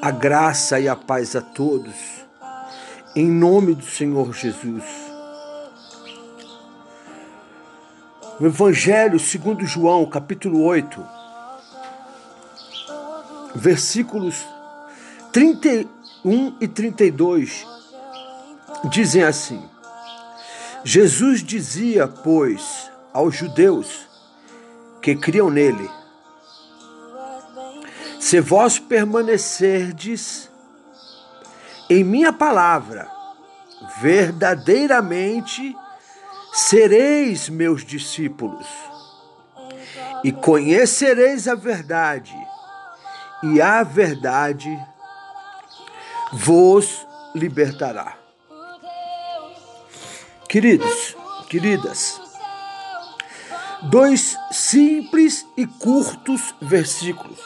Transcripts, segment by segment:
A graça e a paz a todos, em nome do Senhor Jesus. O Evangelho segundo João, capítulo 8, versículos 31 e 32, dizem assim: Jesus dizia, pois, aos judeus que criam nele, se vós permanecerdes em minha palavra, verdadeiramente sereis meus discípulos e conhecereis a verdade, e a verdade vos libertará. Queridos, queridas, dois simples e curtos versículos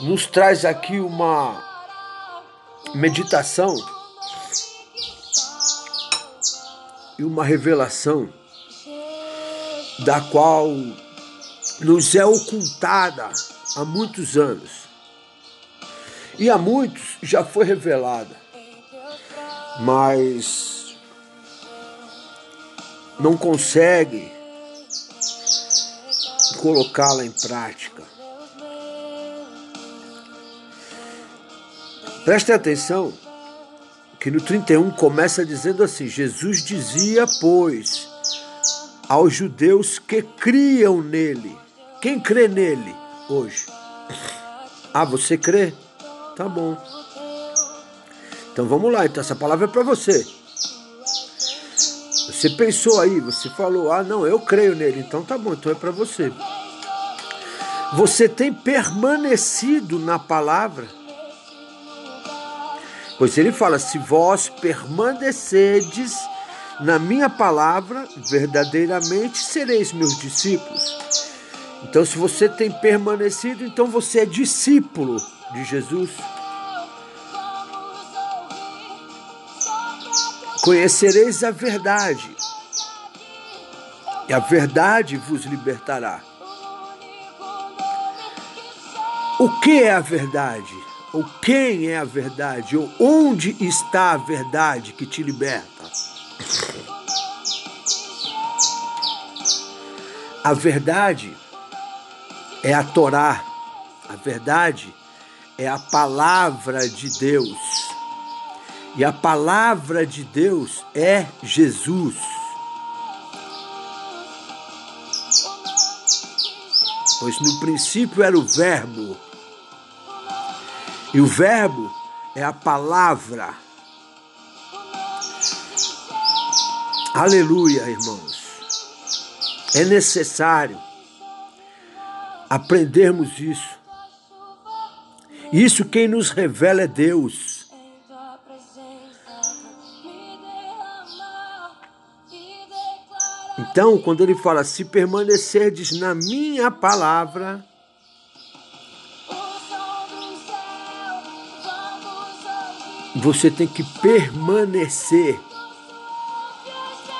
nos traz aqui uma meditação e uma revelação da qual nos é ocultada há muitos anos. E a muitos já foi revelada, mas não consegue colocá-la em prática. Preste atenção que no 31 começa dizendo assim: Jesus dizia, pois, aos judeus que criam nele. Quem crê nele hoje? Ah, você crê? Tá bom. Então vamos lá, então essa palavra é para você. Você pensou aí, você falou: "Ah, não, eu creio nele". Então tá bom, então é para você. Você tem permanecido na palavra? Pois ele fala: se vós permanecerdes na minha palavra, verdadeiramente sereis meus discípulos. Então, se você tem permanecido, então você é discípulo de Jesus. Conhecereis a verdade, e a verdade vos libertará. O que é a verdade? ou quem é a verdade, ou onde está a verdade que te liberta. A verdade é a Torá, a verdade é a palavra de Deus. E a palavra de Deus é Jesus. Pois no princípio era o Verbo, e o verbo é a palavra. Aleluia, irmãos. É necessário aprendermos isso. Isso quem nos revela é Deus. Então, quando ele fala, se permanecerdes na minha palavra, Você tem que permanecer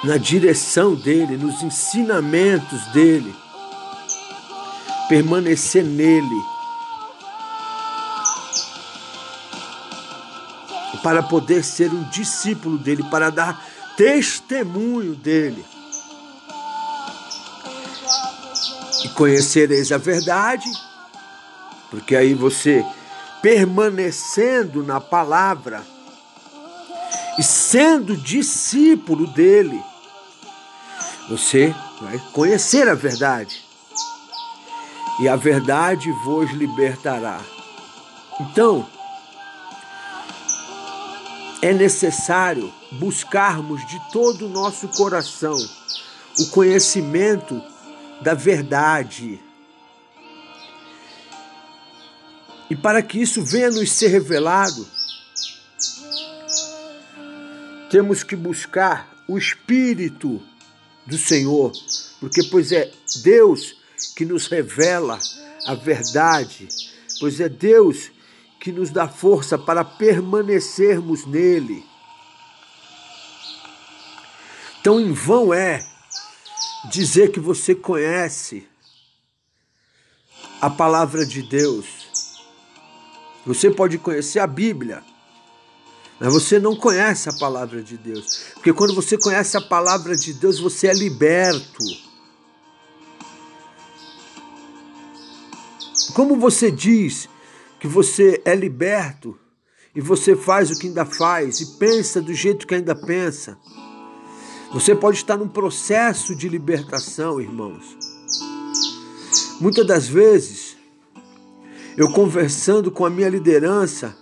na direção dele, nos ensinamentos dele, permanecer nele, para poder ser um discípulo dele, para dar testemunho dele. E conhecereis a verdade, porque aí você permanecendo na palavra e sendo discípulo dele, você vai conhecer a verdade. E a verdade vos libertará. Então, é necessário buscarmos de todo o nosso coração o conhecimento da verdade E para que isso venha nos ser revelado, temos que buscar o Espírito do Senhor, porque pois é Deus que nos revela a verdade, pois é Deus que nos dá força para permanecermos nele. Então, em vão é dizer que você conhece a palavra de Deus. Você pode conhecer a Bíblia, mas você não conhece a palavra de Deus. Porque quando você conhece a palavra de Deus, você é liberto. Como você diz que você é liberto e você faz o que ainda faz e pensa do jeito que ainda pensa? Você pode estar num processo de libertação, irmãos. Muitas das vezes, eu conversando com a minha liderança,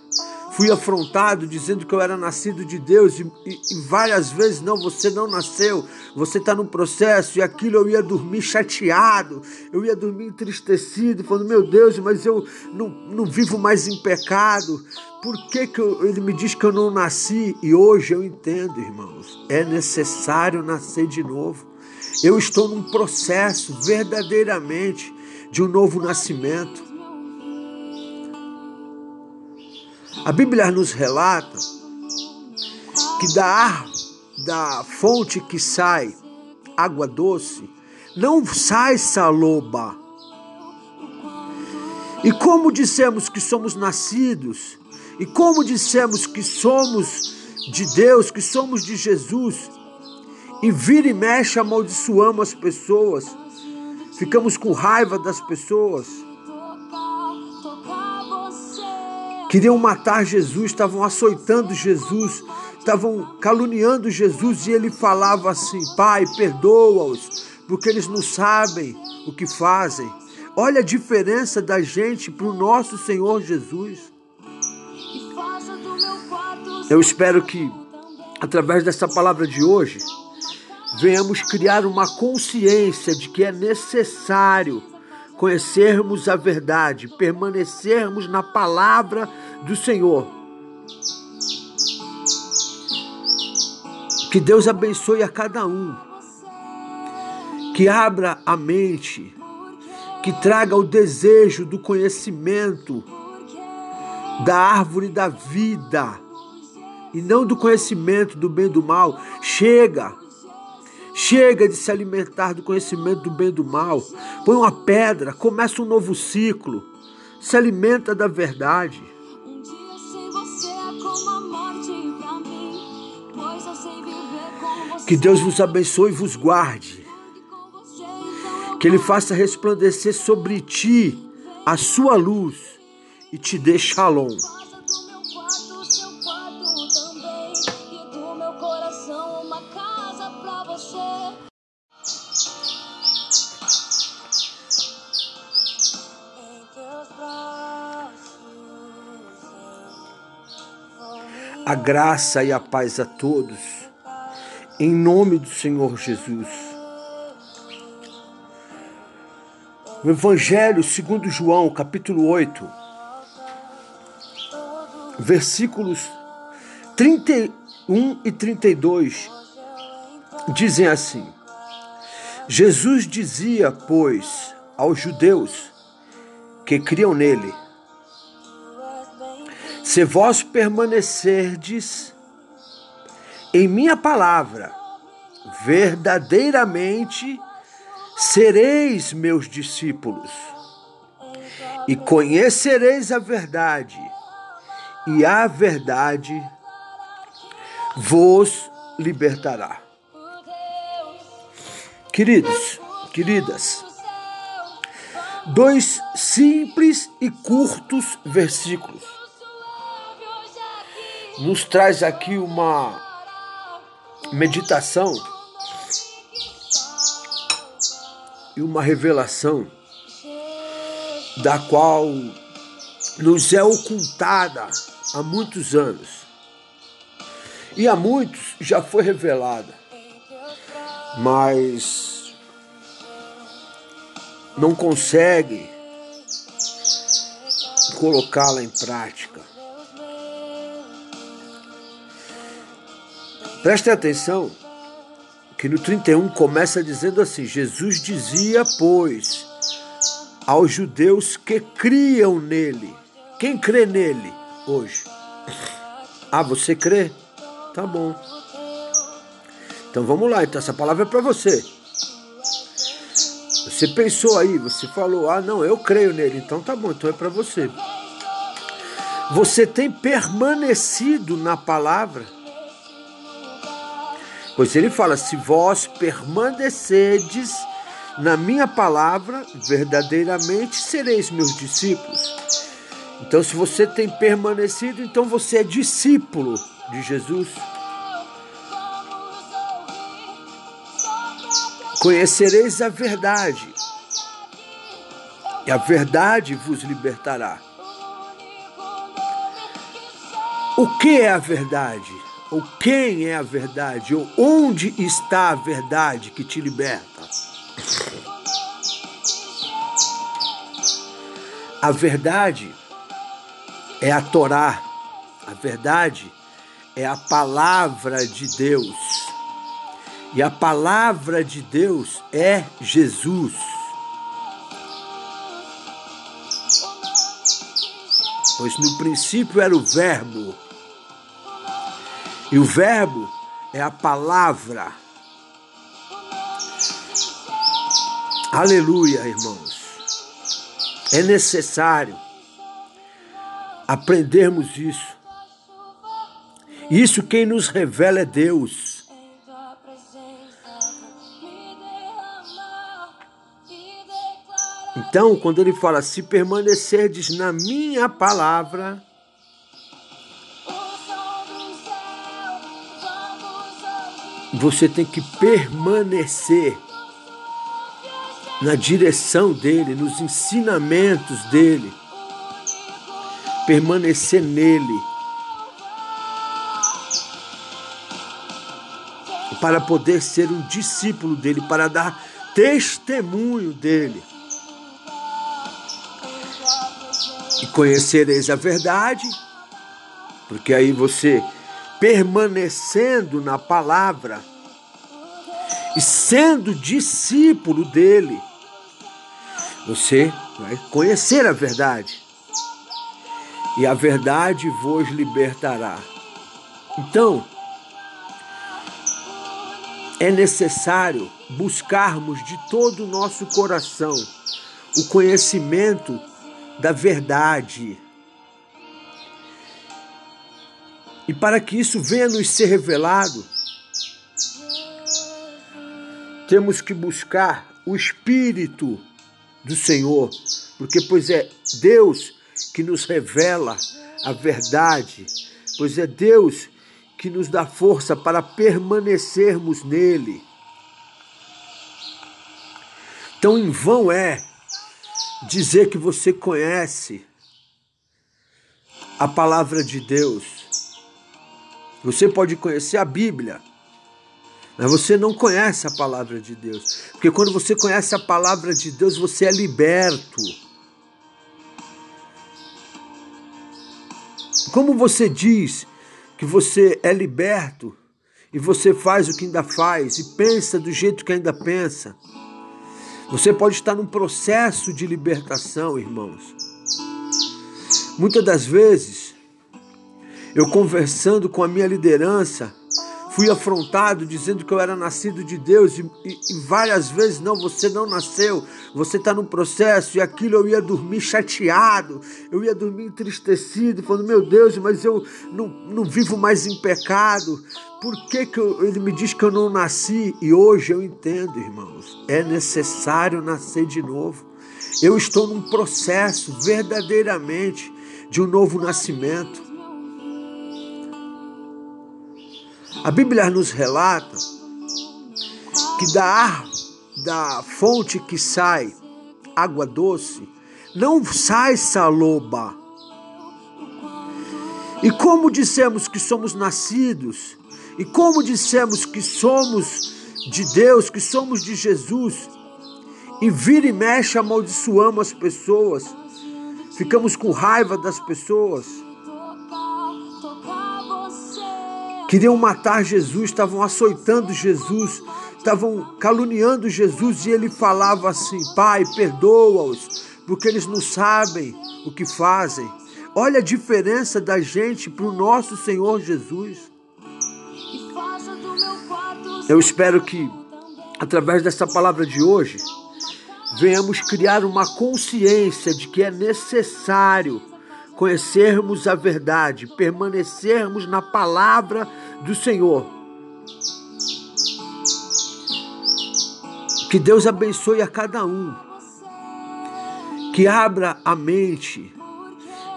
fui afrontado dizendo que eu era nascido de Deus e, e, e várias vezes não, você não nasceu, você está no processo e aquilo eu ia dormir chateado, eu ia dormir entristecido, falando meu Deus, mas eu não, não vivo mais em pecado. Por que, que eu, ele me diz que eu não nasci? E hoje eu entendo, irmãos, é necessário nascer de novo. Eu estou num processo verdadeiramente de um novo nascimento. A Bíblia nos relata que da, da fonte que sai água doce, não sai saloba. E como dissemos que somos nascidos, e como dissemos que somos de Deus, que somos de Jesus, e vira e mexe amaldiçoamos as pessoas, ficamos com raiva das pessoas, Queriam matar Jesus, estavam açoitando Jesus, estavam caluniando Jesus e ele falava assim: Pai, perdoa-os, porque eles não sabem o que fazem. Olha a diferença da gente para o nosso Senhor Jesus. Eu espero que, através dessa palavra de hoje, venhamos criar uma consciência de que é necessário conhecermos a verdade, permanecermos na palavra do Senhor. Que Deus abençoe a cada um, que abra a mente, que traga o desejo do conhecimento da árvore da vida e não do conhecimento do bem e do mal. Chega! Chega de se alimentar do conhecimento do bem e do mal. Põe uma pedra, começa um novo ciclo. Se alimenta da verdade. Que Deus vos abençoe e vos guarde. Que Ele faça resplandecer sobre ti a sua luz e te dê shalom. A graça e a paz a todos, em nome do Senhor Jesus. O Evangelho segundo João, capítulo 8, versículos 31 e 32, dizem assim: Jesus dizia, pois, aos judeus que criam nele, se vós permanecerdes em minha palavra, verdadeiramente sereis meus discípulos, e conhecereis a verdade, e a verdade vos libertará. Queridos, queridas, dois simples e curtos versículos nos traz aqui uma meditação e uma revelação da qual nos é ocultada há muitos anos. E a muitos já foi revelada, mas não consegue colocá-la em prática. Prestem atenção que no 31 começa dizendo assim: Jesus dizia, pois, aos judeus que criam nele. Quem crê nele hoje? Ah, você crê? Tá bom. Então vamos lá, então essa palavra é para você. Você pensou aí, você falou, ah, não, eu creio nele, então tá bom, então é para você. Você tem permanecido na palavra? Pois ele fala: se vós permanecerdes na minha palavra, verdadeiramente sereis meus discípulos. Então, se você tem permanecido, então você é discípulo de Jesus. Conhecereis a verdade, e a verdade vos libertará. O que é a verdade? Ou quem é a verdade? Ou onde está a verdade que te liberta? A verdade é a Torá. A verdade é a palavra de Deus. E a palavra de Deus é Jesus. Pois no princípio era o Verbo. E o Verbo é a palavra. Aleluia, irmãos. É necessário aprendermos isso. Isso quem nos revela é Deus. Então, quando ele fala, se permanecerdes na minha palavra, você tem que permanecer na direção dele, nos ensinamentos dele, permanecer nele, para poder ser um discípulo dele, para dar testemunho dele. E conhecereis a verdade, porque aí você, permanecendo na palavra e sendo discípulo dele, você vai conhecer a verdade. E a verdade vos libertará. Então, é necessário buscarmos de todo o nosso coração o conhecimento da verdade. E para que isso venha nos ser revelado, temos que buscar o Espírito do Senhor, porque pois é Deus que nos revela a verdade, pois é Deus que nos dá força para permanecermos nele. Então, em vão é dizer que você conhece a palavra de Deus. Você pode conhecer a Bíblia, mas você não conhece a palavra de Deus. Porque quando você conhece a palavra de Deus, você é liberto. Como você diz que você é liberto e você faz o que ainda faz e pensa do jeito que ainda pensa? Você pode estar num processo de libertação, irmãos. Muitas das vezes, eu conversando com a minha liderança, Fui afrontado dizendo que eu era nascido de Deus e, e, e várias vezes, não, você não nasceu, você está no processo, e aquilo eu ia dormir chateado, eu ia dormir entristecido, falando, meu Deus, mas eu não, não vivo mais em pecado, por que, que eu, ele me diz que eu não nasci? E hoje eu entendo, irmãos, é necessário nascer de novo. Eu estou num processo verdadeiramente de um novo nascimento. A Bíblia nos relata que da, da fonte que sai água doce, não sai saloba. E como dissemos que somos nascidos, e como dissemos que somos de Deus, que somos de Jesus, e vira e mexe amaldiçoamos as pessoas, ficamos com raiva das pessoas, Queriam matar Jesus, estavam açoitando Jesus, estavam caluniando Jesus e ele falava assim: Pai, perdoa-os, porque eles não sabem o que fazem. Olha a diferença da gente para o nosso Senhor Jesus. Eu espero que, através dessa palavra de hoje, venhamos criar uma consciência de que é necessário conhecermos a verdade, permanecermos na palavra do Senhor. Que Deus abençoe a cada um, que abra a mente,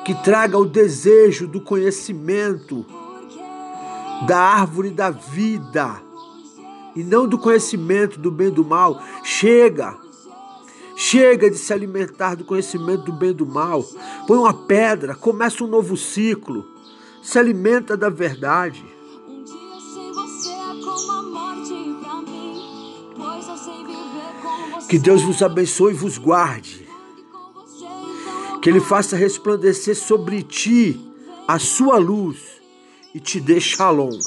que traga o desejo do conhecimento da árvore da vida e não do conhecimento do bem e do mal. Chega! Chega de se alimentar do conhecimento do bem e do mal. Põe uma pedra, começa um novo ciclo. Se alimenta da verdade. Que Deus vos abençoe e vos guarde. Que Ele faça resplandecer sobre ti a sua luz e te dê shalom.